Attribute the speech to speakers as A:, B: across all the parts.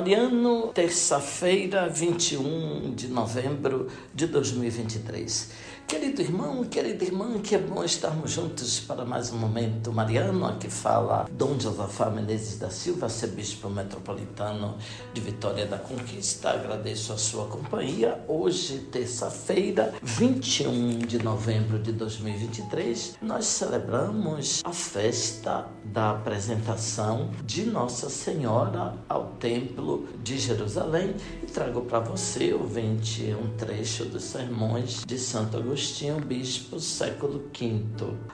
A: Mariano, terça-feira, 21 de novembro de 2023. Querido irmão, querida irmã, que é bom estarmos juntos para mais um momento mariano. Aqui fala Dom Josafá Menezes da Silva, arcebispo metropolitano de Vitória da Conquista. Agradeço a sua companhia. Hoje, terça-feira, 21 de novembro de 2023, nós celebramos a festa da apresentação de Nossa Senhora ao Templo de Jerusalém e trago para você, ouvinte, um trecho dos sermões de Santo Agostinho Agostinho, bispo, século V.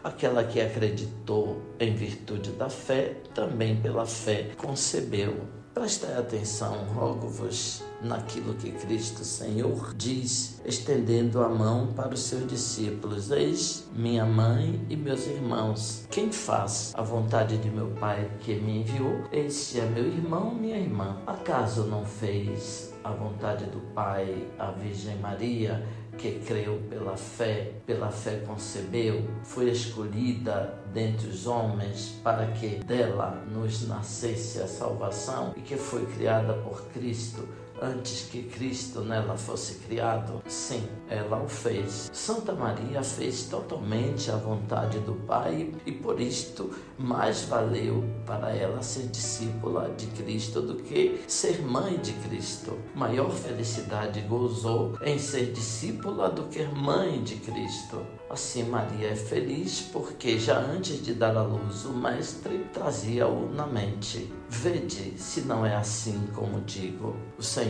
A: Aquela que acreditou em virtude da fé, também pela fé concebeu. Prestai atenção, rogo-vos naquilo que Cristo Senhor diz, estendendo a mão para os seus discípulos: Eis minha mãe e meus irmãos. Quem faz a vontade de meu Pai que me enviou, este é meu irmão, minha irmã. Acaso não fez a vontade do Pai a Virgem Maria? que creu pela fé, pela fé concebeu, foi escolhida dentre os homens para que dela nos nascesse a salvação e que foi criada por Cristo antes que Cristo nela fosse criado? Sim, ela o fez. Santa Maria fez totalmente a vontade do Pai e por isto mais valeu para ela ser discípula de Cristo do que ser mãe de Cristo. Maior felicidade gozou em ser discípula do que mãe de Cristo. Assim, Maria é feliz porque já antes de dar à luz o Mestre trazia-o na mente. Vede se não é assim como digo. O Senhor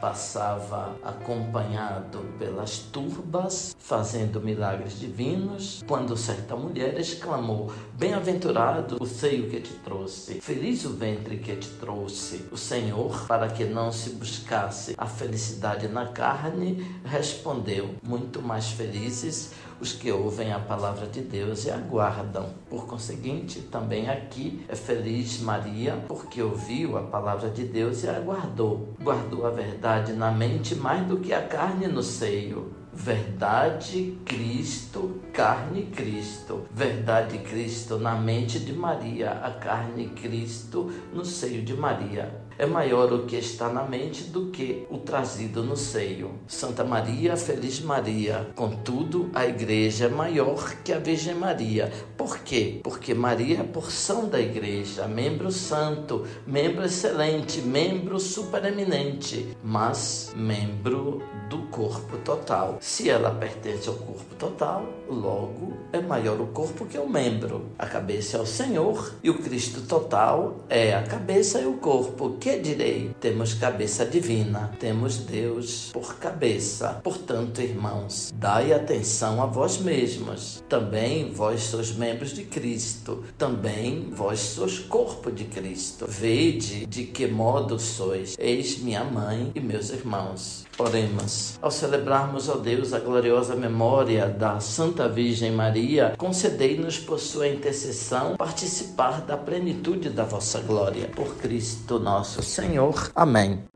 A: passava acompanhado pelas turbas, fazendo milagres divinos, quando certa mulher exclamou: Bem-aventurado o seio que te trouxe, feliz o ventre que te trouxe. O Senhor, para que não se buscasse a felicidade na carne, respondeu: Muito mais felizes os que ouvem a palavra de Deus e aguardam. Por conseguinte, também aqui é feliz Maria, porque ouviu a palavra de Deus e aguardou. Guardou a verdade na mente mais do que a carne no seio. Verdade, Cristo, carne, Cristo. Verdade, Cristo na mente de Maria, a carne, Cristo no seio de Maria é maior o que está na mente do que o trazido no seio. Santa Maria, Feliz Maria. Contudo, a igreja é maior que a Virgem Maria. Por quê? Porque Maria é porção da igreja, membro santo, membro excelente, membro supereminente, mas membro do corpo total. Se ela pertence ao corpo total, logo é maior o corpo que o membro. A cabeça é o Senhor e o Cristo total é a cabeça e o corpo que direi? Temos cabeça divina, temos Deus por cabeça. Portanto, irmãos, dai atenção a vós mesmos. Também vós sois membros de Cristo. Também vós sois corpo de Cristo. Vede de que modo sois. Eis minha mãe e meus irmãos. Oremos. Ao celebrarmos, ó Deus, a gloriosa memória da Santa Virgem Maria, concedei-nos por sua intercessão participar da plenitude da vossa glória. Por Cristo nosso Senhor. Amém.